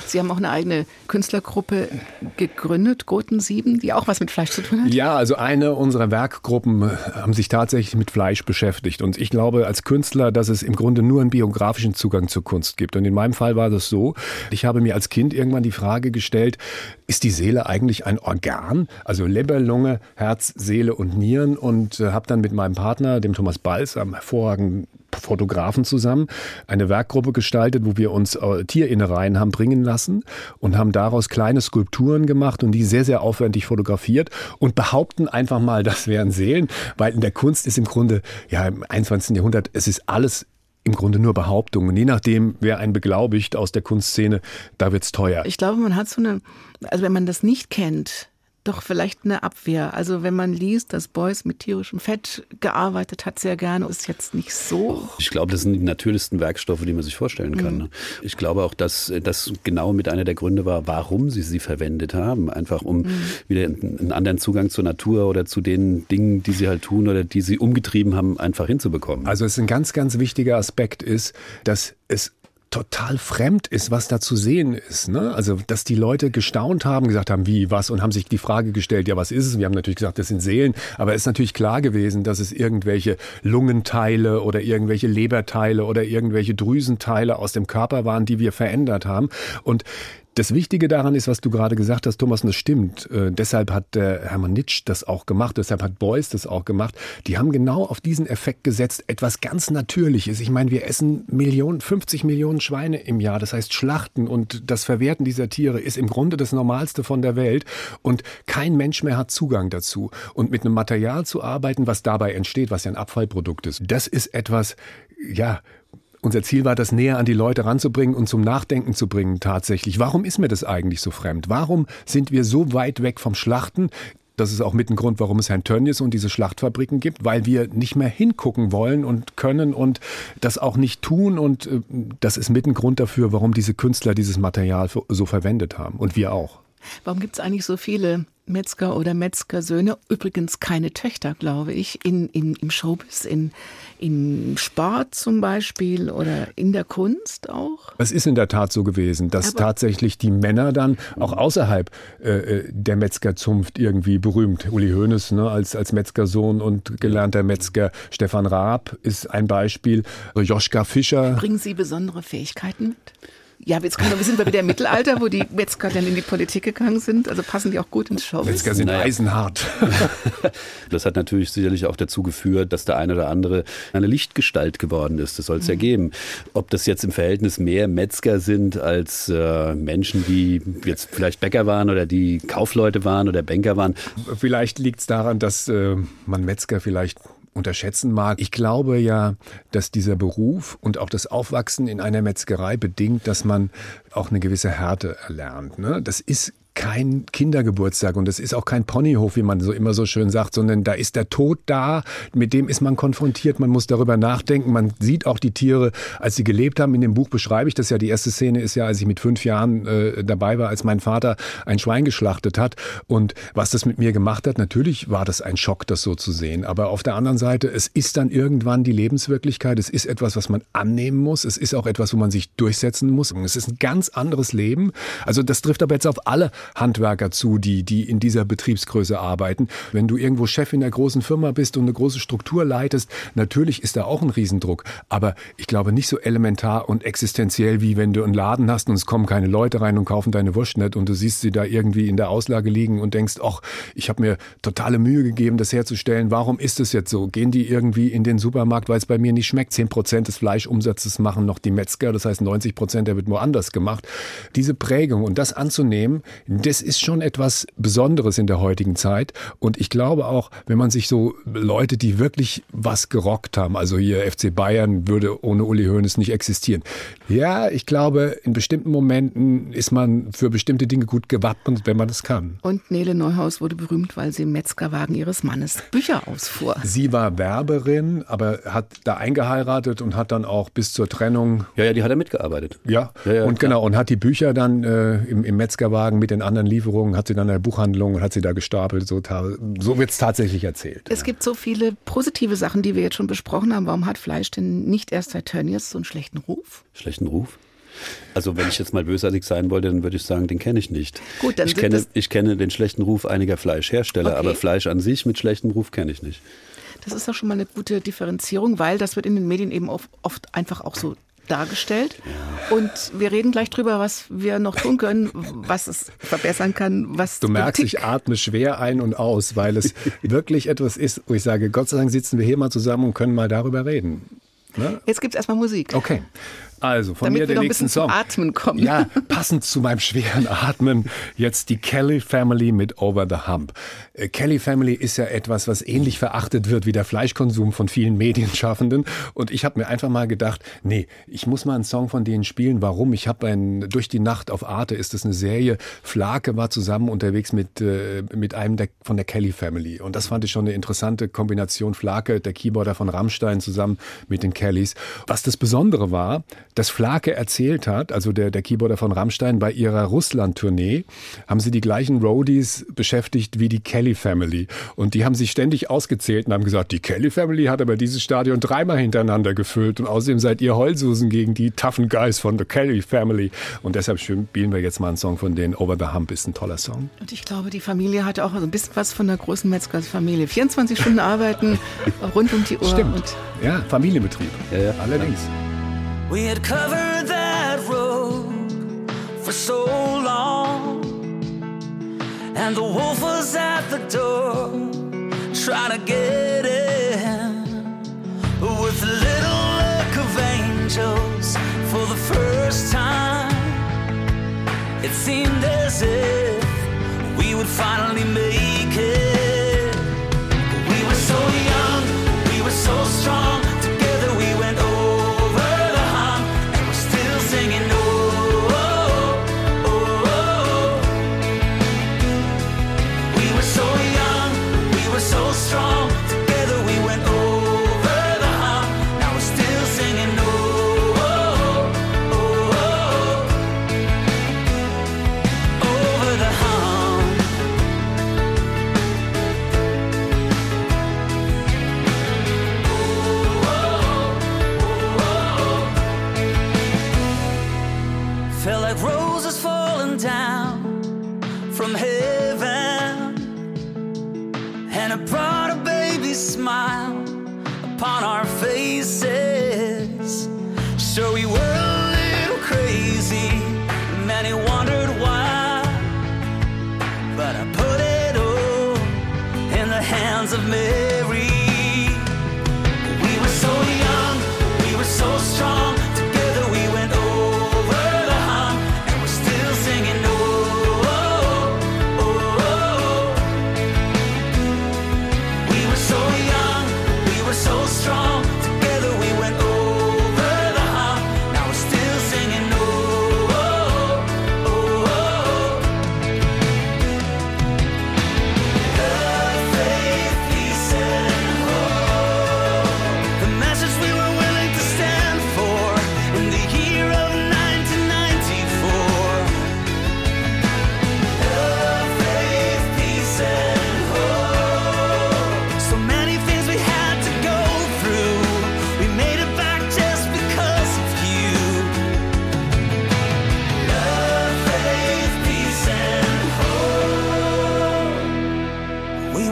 Sie haben auch eine eigene Künstlergruppe gegründet, Goten 7, die auch was mit Fleisch zu tun hat? Ja, also eine unserer Werkgruppen äh, haben sich tatsächlich mit Fleisch beschäftigt. Und ich glaube als Künstler, dass es im Grunde nur einen biografischen Zugang zur Kunst gibt. Und in meinem Fall war das so, ich habe mir als Kind irgendwann die Frage gestellt, ist die Seele eigentlich ein Organ? Also Leber, Lunge, Herz, Seele und Nieren. Und äh, habe dann mit meinem Partner, dem Thomas Balz, einem hervorragenden Fotografen zusammen eine Werkgruppe gestaltet, wo wir uns äh, Tierinnereien haben bringen lassen und haben daraus kleine Skulpturen gemacht und die sehr, sehr aufwendig fotografiert und behaupten einfach mal, das wären Seelen, weil in der Kunst ist im Grunde, ja, im 21. Jahrhundert, es ist alles im Grunde nur Behauptungen. Je nachdem, wer einen beglaubigt aus der Kunstszene, da wird's teuer. Ich glaube, man hat so eine, also wenn man das nicht kennt, doch vielleicht eine Abwehr. Also wenn man liest, dass Beuys mit tierischem Fett gearbeitet hat, sehr gerne, ist jetzt nicht so. Ich glaube, das sind die natürlichsten Werkstoffe, die man sich vorstellen kann. Mhm. Ich glaube auch, dass das genau mit einer der Gründe war, warum sie sie verwendet haben. Einfach um mhm. wieder einen anderen Zugang zur Natur oder zu den Dingen, die sie halt tun oder die sie umgetrieben haben, einfach hinzubekommen. Also es ist ein ganz, ganz wichtiger Aspekt ist, dass es total fremd ist, was da zu sehen ist. Ne? Also, dass die Leute gestaunt haben, gesagt haben, wie, was, und haben sich die Frage gestellt, ja, was ist es? Wir haben natürlich gesagt, das sind Seelen, aber es ist natürlich klar gewesen, dass es irgendwelche Lungenteile oder irgendwelche Leberteile oder irgendwelche Drüsenteile aus dem Körper waren, die wir verändert haben. Und Das Wichtige daran ist, was du gerade gesagt hast, Thomas, und das stimmt. Äh, deshalb hat der Hermann Nitsch das auch gemacht, deshalb hat Beuys das auch gemacht. Die haben genau auf diesen Effekt gesetzt, etwas ganz Natürliches. Ich meine, wir essen Millionen, 50 Millionen Schweine im Jahr. Das heißt, Schlachten und das Verwerten dieser Tiere ist im Grunde das Normalste von der Welt. Und kein Mensch mehr hat Zugang dazu. Und mit einem Material zu arbeiten, was dabei entsteht, was ja ein Abfallprodukt ist, das ist etwas, ja, unser Ziel war, das näher an die Leute ranzubringen und zum Nachdenken zu bringen tatsächlich. Warum ist mir das eigentlich so fremd? Warum sind wir so weit weg vom Schlachten? Das ist auch mit ein Grund, warum es Herrn Tönnies und diese Schlachtfabriken gibt, weil wir nicht mehr hingucken wollen und können und das auch nicht tun. Und äh, das ist mit ein Grund dafür, warum diese Künstler dieses Material so verwendet haben. Und wir auch. Warum gibt es eigentlich so viele Metzger oder Metzgersöhne? Übrigens keine Töchter, glaube ich, in, in, im Showbiz, in, in Sport zum Beispiel oder in der Kunst auch? Es ist in der Tat so gewesen, dass Aber tatsächlich die Männer dann auch außerhalb äh, äh, der Metzgerzunft irgendwie berühmt. Uli Hoeneß ne, als, als Metzgersohn und gelernter Metzger. Stefan Raab ist ein Beispiel. Joschka Fischer. Bringen Sie besondere Fähigkeiten mit? Ja, jetzt kommen wir, sind wir wieder im Mittelalter, wo die Metzger dann in die Politik gegangen sind. Also passen die auch gut ins Show. Metzger sind naja. eisenhart. das hat natürlich sicherlich auch dazu geführt, dass der eine oder andere eine Lichtgestalt geworden ist. Das soll es mhm. ja geben. Ob das jetzt im Verhältnis mehr Metzger sind als äh, Menschen, die jetzt vielleicht Bäcker waren oder die Kaufleute waren oder Banker waren. Vielleicht liegt es daran, dass äh, man Metzger vielleicht unterschätzen mag. Ich glaube ja, dass dieser Beruf und auch das Aufwachsen in einer Metzgerei bedingt, dass man auch eine gewisse Härte erlernt. Ne? Das ist kein Kindergeburtstag und es ist auch kein Ponyhof, wie man so immer so schön sagt, sondern da ist der Tod da, mit dem ist man konfrontiert, man muss darüber nachdenken, man sieht auch die Tiere, als sie gelebt haben. In dem Buch beschreibe ich das ja, die erste Szene ist ja, als ich mit fünf Jahren äh, dabei war, als mein Vater ein Schwein geschlachtet hat und was das mit mir gemacht hat, natürlich war das ein Schock, das so zu sehen, aber auf der anderen Seite, es ist dann irgendwann die Lebenswirklichkeit, es ist etwas, was man annehmen muss, es ist auch etwas, wo man sich durchsetzen muss. Es ist ein ganz anderes Leben. Also das trifft aber jetzt auf alle Handwerker zu, die, die in dieser Betriebsgröße arbeiten. Wenn du irgendwo Chef in einer großen Firma bist und eine große Struktur leitest, natürlich ist da auch ein Riesendruck. Aber ich glaube nicht so elementar und existenziell, wie wenn du einen Laden hast und es kommen keine Leute rein und kaufen deine Wurst nicht und du siehst sie da irgendwie in der Auslage liegen und denkst, ach, ich habe mir totale Mühe gegeben, das herzustellen. Warum ist es jetzt so? Gehen die irgendwie in den Supermarkt, weil es bei mir nicht schmeckt? Zehn Prozent des Fleischumsatzes machen noch die Metzger, das heißt 90 Prozent, der wird woanders gemacht. Diese Prägung und das anzunehmen, das ist schon etwas Besonderes in der heutigen Zeit. Und ich glaube auch, wenn man sich so Leute, die wirklich was gerockt haben, also hier FC Bayern würde ohne Uli Hoeneß nicht existieren. Ja, ich glaube, in bestimmten Momenten ist man für bestimmte Dinge gut gewappnet, wenn man das kann. Und Nele Neuhaus wurde berühmt, weil sie im Metzgerwagen ihres Mannes Bücher ausfuhr. Sie war Werberin, aber hat da eingeheiratet und hat dann auch bis zur Trennung. Ja, ja, die hat er mitgearbeitet. Ja, ja, ja und klar. genau, und hat die Bücher dann äh, im, im Metzgerwagen mit den anderen Lieferungen, hat sie dann in der Buchhandlung und hat sie da gestapelt. So, so wird es tatsächlich erzählt. Es ja. gibt so viele positive Sachen, die wir jetzt schon besprochen haben. Warum hat Fleisch denn nicht erst seit Tönnies so einen schlechten Ruf? Schlechten Ruf? Also wenn ich jetzt mal bösartig sein wollte, dann würde ich sagen, den kenne ich nicht. Gut, dann ich, kenne, ich kenne den schlechten Ruf einiger Fleischhersteller, okay. aber Fleisch an sich mit schlechtem Ruf kenne ich nicht. Das ist doch schon mal eine gute Differenzierung, weil das wird in den Medien eben oft, oft einfach auch so dargestellt. Und wir reden gleich drüber, was wir noch tun können, was es verbessern kann. Was du merkst, ich atme schwer ein und aus, weil es wirklich etwas ist, wo ich sage, Gott sei Dank sitzen wir hier mal zusammen und können mal darüber reden. Ne? Jetzt gibt es erstmal Musik. Okay. Also von Damit mir der nächste Song. Atmen kommen. Ja, passend zu meinem schweren Atmen jetzt die Kelly Family mit Over the Hump. Äh, Kelly Family ist ja etwas, was ähnlich verachtet wird wie der Fleischkonsum von vielen Medienschaffenden. Und ich habe mir einfach mal gedacht, nee, ich muss mal einen Song von denen spielen. Warum? Ich habe ein durch die Nacht auf Arte ist das eine Serie. Flake war zusammen unterwegs mit äh, mit einem der, von der Kelly Family und das fand ich schon eine interessante Kombination. Flake, der Keyboarder von Rammstein zusammen mit den Kellys. Was das Besondere war, dass Flake erzählt hat, also der, der Keyboarder von Rammstein, bei ihrer Russland-Tournee haben sie die gleichen Roadies beschäftigt wie die Kelly Family. Und die haben sich ständig ausgezählt und haben gesagt, die Kelly Family hat aber dieses Stadion dreimal hintereinander gefüllt und außerdem seid ihr Heulsusen gegen die toughen Guys von The Kelly Family. Und deshalb spielen wir jetzt mal einen Song von denen. Over the Hump ist ein toller Song. Und ich glaube, die Familie hat auch ein bisschen was von der großen Metzgers Familie. 24 Stunden arbeiten, rund um die Uhr. Stimmt. ja, Familienbetrieb. Ja, ja. Allerdings. We had covered that road for so long, and the wolf was at the door trying to get in. With a little luck of angels for the first time, it seemed as if we would finally make it. We were so young, we were so strong.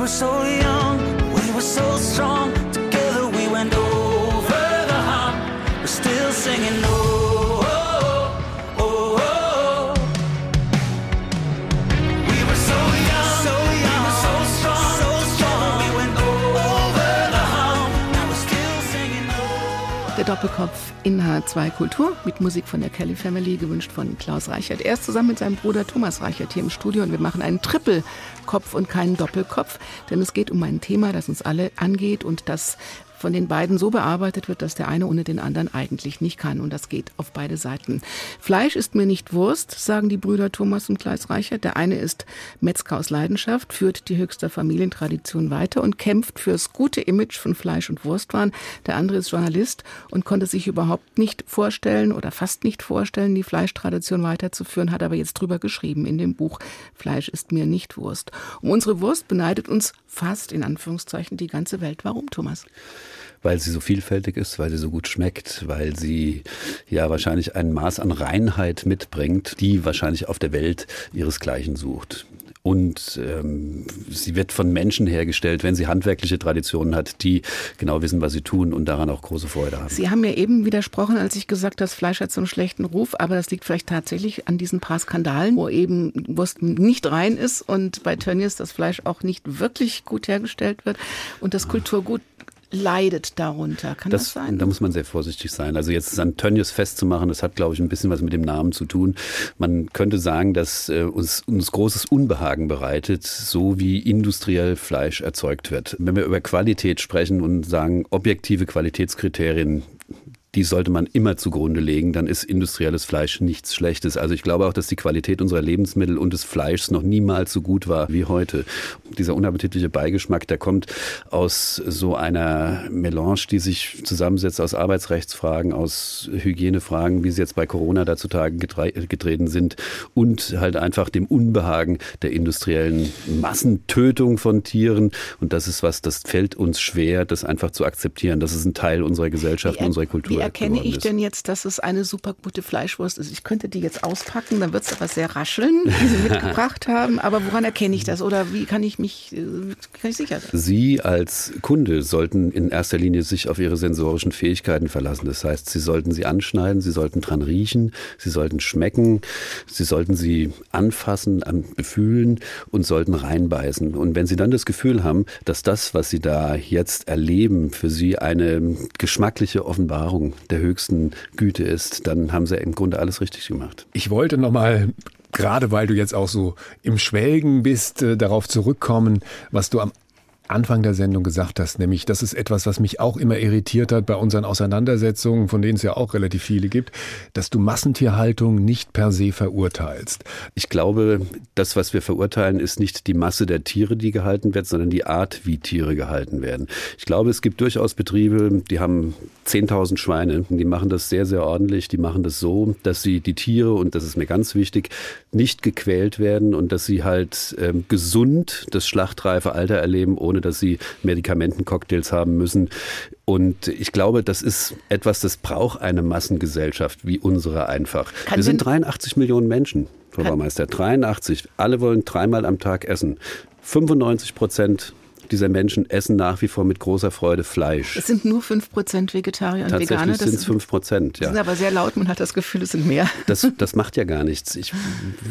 Were so young, we were so strong. Together we went over the hump. We're still singing. Oh, oh, oh, oh. We were so young, so young, we were so strong, so strong. We went over the hump. Now we're still singing. Oh, oh, oh. Der Doppelkopf in H2 Kultur mit Musik von der Kelly Family, gewünscht von Klaus Reichert. Er ist zusammen mit seinem Bruder Thomas Reichert hier im Studio und wir machen einen Trippelkopf und keinen Doppelkopf, denn es geht um ein Thema, das uns alle angeht und das von den beiden so bearbeitet wird, dass der eine ohne den anderen eigentlich nicht kann. Und das geht auf beide Seiten. Fleisch ist mir nicht Wurst, sagen die Brüder Thomas und Klaus Reichert. Der eine ist Metzger aus Leidenschaft, führt die höchste Familientradition weiter und kämpft fürs gute Image von Fleisch- und Wurstwaren. Der andere ist Journalist und konnte sich überhaupt nicht vorstellen oder fast nicht vorstellen, die Fleischtradition weiterzuführen, hat aber jetzt drüber geschrieben in dem Buch Fleisch ist mir nicht Wurst. Um unsere Wurst beneidet uns fast in Anführungszeichen die ganze Welt. Warum, Thomas? Weil sie so vielfältig ist, weil sie so gut schmeckt, weil sie ja wahrscheinlich ein Maß an Reinheit mitbringt, die wahrscheinlich auf der Welt ihresgleichen sucht. Und ähm, sie wird von Menschen hergestellt, wenn sie handwerkliche Traditionen hat, die genau wissen, was sie tun und daran auch große Freude haben. Sie haben mir eben widersprochen, als ich gesagt habe, das Fleisch hat so einen schlechten Ruf, aber das liegt vielleicht tatsächlich an diesen paar Skandalen, wo eben Wurst nicht rein ist und bei Tönnies das Fleisch auch nicht wirklich gut hergestellt wird und das Kulturgut leidet darunter. Kann das, das, sein? Da muss man sehr vorsichtig sein. Also jetzt an Tönnies festzumachen, das hat, glaube ich, ein bisschen was mit dem Namen zu tun. Man könnte sagen, dass äh, uns, uns großes Unbehagen bereitet, so wie industriell Fleisch erzeugt wird. Wenn wir über Qualität sprechen und sagen, objektive Qualitätskriterien die sollte man immer zugrunde legen, dann ist industrielles Fleisch nichts Schlechtes. Also ich glaube auch, dass die Qualität unserer Lebensmittel und des Fleischs noch niemals so gut war wie heute. Dieser unappetitliche Beigeschmack, der kommt aus so einer Melange, die sich zusammensetzt aus Arbeitsrechtsfragen, aus Hygienefragen, wie sie jetzt bei Corona dazutage getreten sind und halt einfach dem Unbehagen der industriellen Massentötung von Tieren. Und das ist was, das fällt uns schwer, das einfach zu akzeptieren. Das ist ein Teil unserer Gesellschaft, unserer Kultur. Erkenne ich ist. denn jetzt, dass es eine super gute Fleischwurst ist? Ich könnte die jetzt auspacken, dann wird es aber sehr rascheln, die Sie mitgebracht haben. Aber woran erkenne ich das? Oder wie kann ich mich, äh, kann ich sicher sein? Sie als Kunde sollten in erster Linie sich auf Ihre sensorischen Fähigkeiten verlassen. Das heißt, Sie sollten sie anschneiden, Sie sollten dran riechen, Sie sollten schmecken, Sie sollten sie anfassen, an- befühlen und sollten reinbeißen. Und wenn Sie dann das Gefühl haben, dass das, was Sie da jetzt erleben, für Sie eine geschmackliche Offenbarung der höchsten Güte ist, dann haben Sie im Grunde alles richtig gemacht. Ich wollte noch mal gerade weil du jetzt auch so im Schwelgen bist, äh, darauf zurückkommen, was du am Anfang der Sendung gesagt hast, nämlich das ist etwas, was mich auch immer irritiert hat bei unseren Auseinandersetzungen, von denen es ja auch relativ viele gibt, dass du Massentierhaltung nicht per se verurteilst. Ich glaube, das, was wir verurteilen, ist nicht die Masse der Tiere, die gehalten wird, sondern die Art, wie Tiere gehalten werden. Ich glaube, es gibt durchaus Betriebe, die haben 10.000 Schweine, die machen das sehr, sehr ordentlich, die machen das so, dass sie die Tiere, und das ist mir ganz wichtig, nicht gequält werden und dass sie halt ähm, gesund das schlachtreife Alter erleben, ohne dass sie Medikamentencocktails haben müssen. Und ich glaube, das ist etwas, das braucht eine Massengesellschaft wie unsere einfach. Kann wir sind denn- 83 Millionen Menschen, Frau Baumeister. 83. Alle wollen dreimal am Tag essen. 95 Prozent dieser Menschen essen nach wie vor mit großer Freude Fleisch. Es sind nur 5% Vegetarier und Veganer. Tatsächlich Das sind es 5 Prozent. sind Ja. aber sehr laut, man hat das Gefühl, es sind mehr. Das, das macht ja gar nichts. Ich,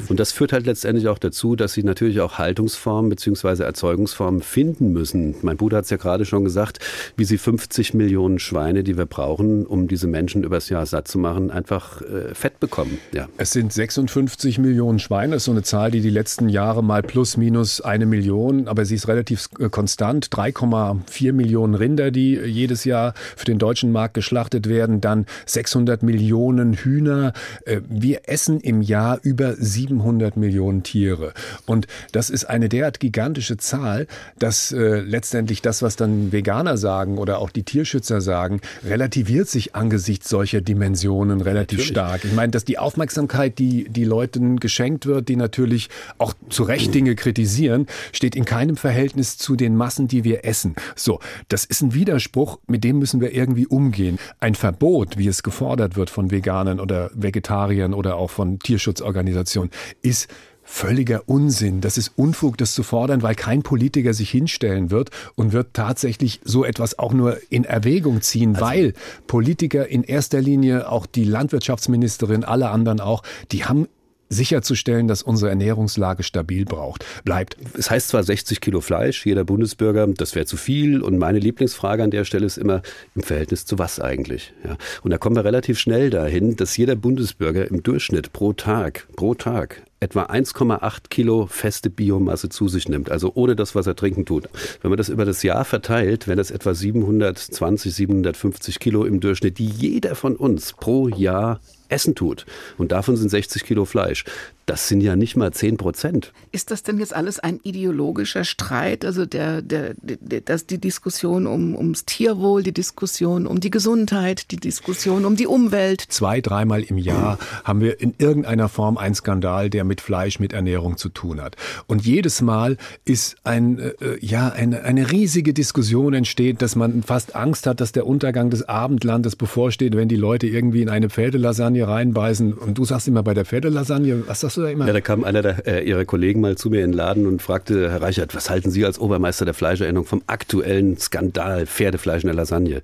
und das führt halt letztendlich auch dazu, dass sie natürlich auch Haltungsformen bzw. Erzeugungsformen finden müssen. Mein Bruder hat es ja gerade schon gesagt, wie sie 50 Millionen Schweine, die wir brauchen, um diese Menschen übers Jahr satt zu machen, einfach äh, Fett bekommen. Ja. Es sind 56 Millionen Schweine, das ist so eine Zahl, die die letzten Jahre mal plus minus eine Million, aber sie ist relativ äh, konstant. 3,4 Millionen Rinder, die jedes Jahr für den deutschen Markt geschlachtet werden, dann 600 Millionen Hühner. Äh, Wir essen im Jahr über 700 Millionen Tiere. Und das ist eine derart gigantische Zahl, dass äh, letztendlich das, was dann Veganer sagen oder auch die Tierschützer sagen, relativiert sich angesichts solcher Dimensionen relativ Natürlich. stark. Ich meine, dass die Aufmerksamkeit, die die Leuten geschenkt wird, die natürlich auch zu Recht Dinge kritisieren, steht in keinem Verhältnis zu den Massen, die wir essen. So, das ist ein Widerspruch, mit dem müssen wir irgendwie umgehen. Ein Verbot, wie es gefordert wird von Veganern oder Vegetariern oder auch von Tierschutzorganisationen, ist völliger Unsinn. Das ist Unfug, das zu fordern, weil kein Politiker sich hinstellen wird und wird tatsächlich so etwas auch nur in Erwägung ziehen, weil Politiker in erster Linie, auch die Landwirtschaftsministerin, alle anderen auch, die haben sicherzustellen, dass unsere Ernährungslage stabil braucht, bleibt. Es heißt zwar 60 Kilo Fleisch, jeder Bundesbürger, das wäre zu viel. Und meine Lieblingsfrage an der Stelle ist immer im Verhältnis zu was eigentlich. Ja. Und da kommen wir relativ schnell dahin, dass jeder Bundesbürger im Durchschnitt pro Tag, pro Tag etwa 1,8 Kilo feste Biomasse zu sich nimmt, also ohne das, was er trinken tut. Wenn man das über das Jahr verteilt, wären das etwa 720, 750 Kilo im Durchschnitt, die jeder von uns pro Jahr essen tut. Und davon sind 60 Kilo Fleisch. Das sind ja nicht mal 10 Prozent. Ist das denn jetzt alles ein ideologischer Streit? Also der, der, der, das, die Diskussion um, ums Tierwohl, die Diskussion um die Gesundheit, die Diskussion um die Umwelt. Zwei, dreimal im Jahr haben wir in irgendeiner Form einen Skandal, der mit Fleisch, mit Ernährung zu tun hat. Und jedes Mal ist ein, äh, ja, eine, eine riesige Diskussion entsteht, dass man fast Angst hat, dass der Untergang des Abendlandes bevorsteht, wenn die Leute irgendwie in eine Pferdelasagne reinbeißen. Und du sagst immer bei der Pferdelasagne, was sagst du da immer? Ja, da kam einer der, äh, ihrer Kollegen mal zu mir in den Laden und fragte, Herr Reichert, was halten Sie als Obermeister der Fleischerinnung vom aktuellen Skandal Pferdefleisch in der Lasagne?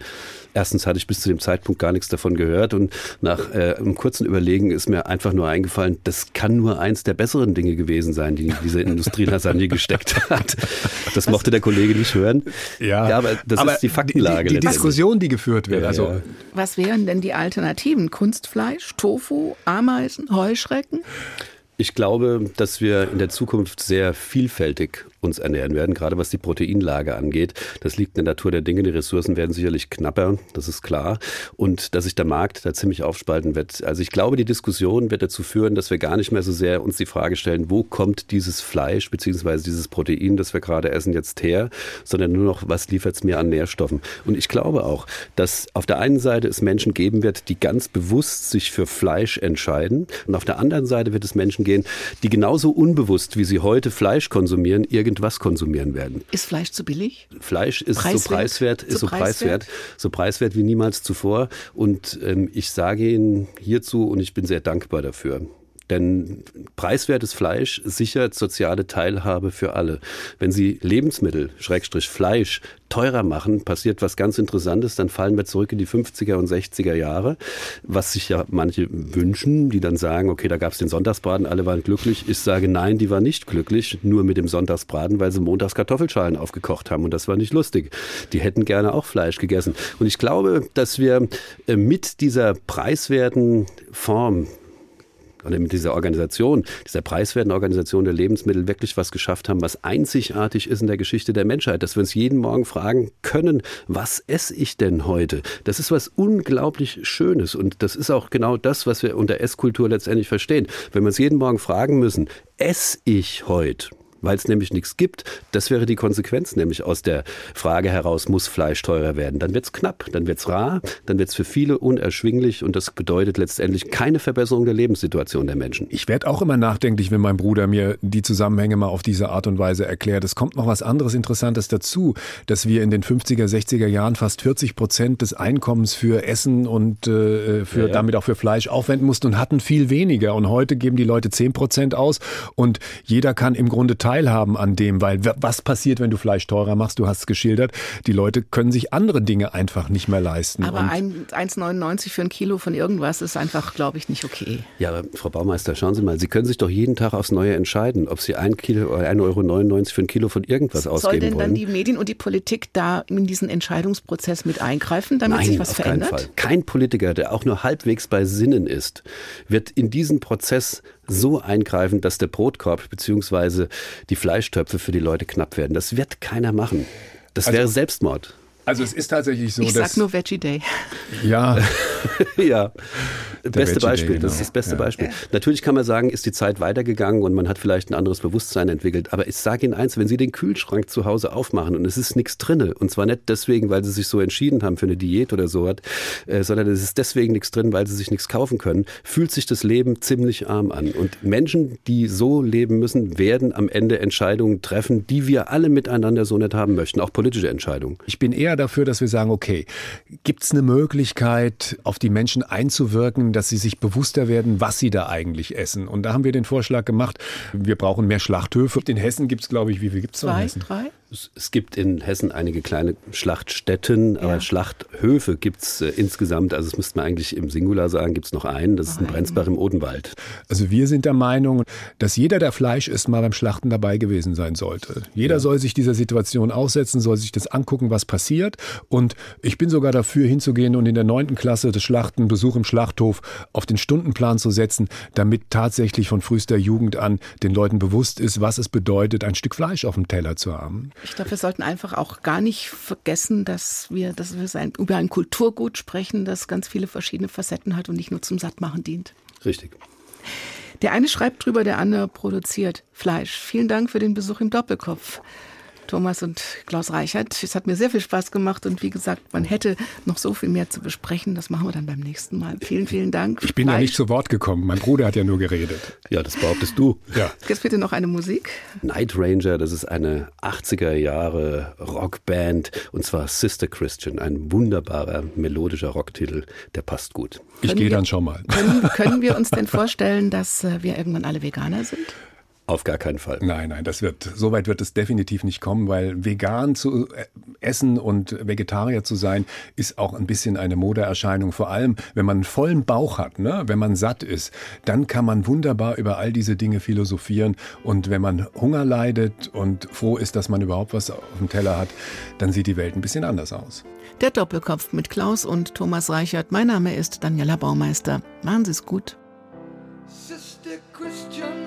Erstens hatte ich bis zu dem Zeitpunkt gar nichts davon gehört und nach äh, einem kurzen Überlegen ist mir einfach nur eingefallen, das kann nur eins der besseren Dinge gewesen sein, die diese Industrielasagne gesteckt hat. Das mochte der Kollege nicht hören. ja aber das ist die Faktenlage. Die, die, die. Diskussion, die geführt wird. Ja, also ja. Was wären denn die Alternativen? Kunstfleisch, Tofu, Ameisen, Heuschrecken? Ich glaube, dass wir in der Zukunft sehr vielfältig uns ernähren werden, gerade was die Proteinlage angeht. Das liegt in der Natur der Dinge. Die Ressourcen werden sicherlich knapper, das ist klar. Und dass sich der Markt da ziemlich aufspalten wird. Also ich glaube, die Diskussion wird dazu führen, dass wir gar nicht mehr so sehr uns die Frage stellen, wo kommt dieses Fleisch beziehungsweise dieses Protein, das wir gerade essen, jetzt her, sondern nur noch, was liefert es mir an Nährstoffen. Und ich glaube auch, dass auf der einen Seite es Menschen geben wird, die ganz bewusst sich für Fleisch entscheiden. Und auf der anderen Seite wird es Menschen gehen, die genauso unbewusst, wie sie heute Fleisch konsumieren, ihr irgendwas konsumieren werden. Ist Fleisch zu billig? Fleisch ist Preiswert? so preiswert, ist So so preiswert, so preiswert wie niemals zuvor. Und ähm, ich sage Ihnen hierzu und ich bin sehr dankbar dafür. Denn preiswertes Fleisch sichert soziale Teilhabe für alle. Wenn Sie Lebensmittel, Schrägstrich Fleisch, teurer machen, passiert was ganz Interessantes, dann fallen wir zurück in die 50er und 60er Jahre, was sich ja manche wünschen, die dann sagen, okay, da gab es den Sonntagsbraten, alle waren glücklich. Ich sage, nein, die waren nicht glücklich, nur mit dem Sonntagsbraten, weil sie montags Kartoffelschalen aufgekocht haben und das war nicht lustig. Die hätten gerne auch Fleisch gegessen. Und ich glaube, dass wir äh, mit dieser preiswerten Form oder mit dieser Organisation, dieser preiswerten Organisation der Lebensmittel wirklich was geschafft haben, was einzigartig ist in der Geschichte der Menschheit, dass wir uns jeden Morgen fragen können, was esse ich denn heute? Das ist was unglaublich Schönes und das ist auch genau das, was wir unter Esskultur letztendlich verstehen. Wenn wir uns jeden Morgen fragen müssen, esse ich heute? Weil es nämlich nichts gibt. Das wäre die Konsequenz nämlich aus der Frage heraus, muss Fleisch teurer werden? Dann wird es knapp, dann wird es rar, dann wird es für viele unerschwinglich und das bedeutet letztendlich keine Verbesserung der Lebenssituation der Menschen. Ich werde auch immer nachdenklich, wenn mein Bruder mir die Zusammenhänge mal auf diese Art und Weise erklärt. Es kommt noch was anderes Interessantes dazu, dass wir in den 50er, 60er Jahren fast 40 Prozent des Einkommens für Essen und äh, für Ja, ja. damit auch für Fleisch aufwenden mussten und hatten viel weniger. Und heute geben die Leute 10 Prozent aus und jeder kann im Grunde teilhaben an dem, weil was passiert, wenn du Fleisch teurer machst? Du hast es geschildert. Die Leute können sich andere Dinge einfach nicht mehr leisten. Aber und ein 1,99 für ein Kilo von irgendwas ist einfach, glaube ich, nicht okay. Ja, aber Frau Baumeister, schauen Sie mal, Sie können sich doch jeden Tag aufs Neue entscheiden, ob Sie ein Kilo oder 1,99 Euro für ein Kilo von irgendwas Soll ausgeben denn dann wollen. die Medien und die Politik da in diesen Entscheidungsprozess mit eingreifen, damit Nein, sich was auf verändert? keinen Fall. Kein Politiker, der auch nur halbwegs bei Sinnen ist, wird in diesen Prozess so eingreifen, dass der Brotkorb bzw. die Fleischtöpfe für die Leute knapp werden. Das wird keiner machen. Das Also- wäre Selbstmord. Also es ist tatsächlich so, Ich dass sag nur Veggie Day. ja, ja. Beste Veggie Beispiel, Day, das ist genau. das beste Ja. Beispiel. Natürlich kann man sagen, ist die Zeit weitergegangen und man hat vielleicht ein anderes Bewusstsein entwickelt. Aber ich sage Ihnen eins, wenn Sie den Kühlschrank zu Hause aufmachen und es ist nichts drinne, und zwar nicht deswegen, weil Sie sich so entschieden haben für eine Diät oder so, äh, sondern es ist deswegen nichts drin, weil Sie sich nichts kaufen können, fühlt sich das Leben ziemlich arm an. Und Menschen, die so leben müssen, werden am Ende Entscheidungen treffen, die wir alle miteinander so nicht haben möchten, auch politische Entscheidungen. Ich bin eher dafür, dass wir sagen, okay, gibt es eine Möglichkeit, auf die Menschen einzuwirken, dass sie sich bewusster werden, was sie da eigentlich essen? Und da haben wir den Vorschlag gemacht, wir brauchen mehr Schlachthöfe. In Hessen gibt es, glaube ich, wie viel gibt es in Zwei, Hessen? drei? Es- Es gibt in Hessen einige kleine Schlachtstätten, aber Ja. Schlachthöfe gibt es äh, insgesamt, also das müsste man eigentlich im Singular sagen, gibt es noch einen, das ist in. Brenzbach im Odenwald. Also wir sind der Meinung, dass jeder, der Fleisch isst, mal beim Schlachten dabei gewesen sein sollte. Jeder soll sich dieser Situation aussetzen, soll sich das angucken, was passiert. Und ich bin sogar dafür, hinzugehen und in der neunten Klasse das Schlachten, Besuch im Schlachthof auf den Stundenplan zu setzen, damit tatsächlich von frühester Jugend an den Leuten bewusst ist, was es bedeutet, ein Stück Fleisch auf dem Teller zu haben. Ich glaube, wir sollten einfach auch gar nicht vergessen, dass wir, dass wir sein, über ein Kulturgut sprechen, das ganz viele verschiedene Facetten hat und nicht nur zum Sattmachen dient. Richtig. Der eine schreibt drüber, der andere produziert Fleisch. Vielen Dank für den Besuch im Doppelkopf. Thomas und Klaus Reichert. Es hat mir sehr viel Spaß gemacht und wie gesagt, man hätte noch so viel mehr zu besprechen. Das machen wir dann beim nächsten Mal. Vielen, vielen Dank. Ich bin ja Fleisch. nicht zu Wort gekommen. Mein Bruder hat ja nur geredet. Ja, das behauptest du. Ja. Jetzt bitte noch eine Musik. Night Ranger, das ist eine 80er Jahre Rockband und zwar Sister Christian, ein wunderbarer melodischer Rocktitel, der passt gut. Ich gehe dann schon mal. Können, können wir uns denn vorstellen, dass äh, wir irgendwann alle Veganer sind? Auf gar keinen Fall. Nein, nein, das wird, so weit wird es definitiv nicht kommen, weil vegan zu äh, essen und Vegetarier zu sein, ist auch ein bisschen eine Modeerscheinung. Vor allem, wenn man einen vollen Bauch hat, ne? wenn man satt ist, dann kann man wunderbar über all diese Dinge philosophieren. Und wenn man Hunger leidet und froh ist, dass man überhaupt was auf dem Teller hat, dann sieht die Welt ein bisschen anders aus. Der Doppelkopf mit Klaus und Thomas Reichert. Mein Name ist Daniela Baumeister. Machen Sie es gut. Sister Christian,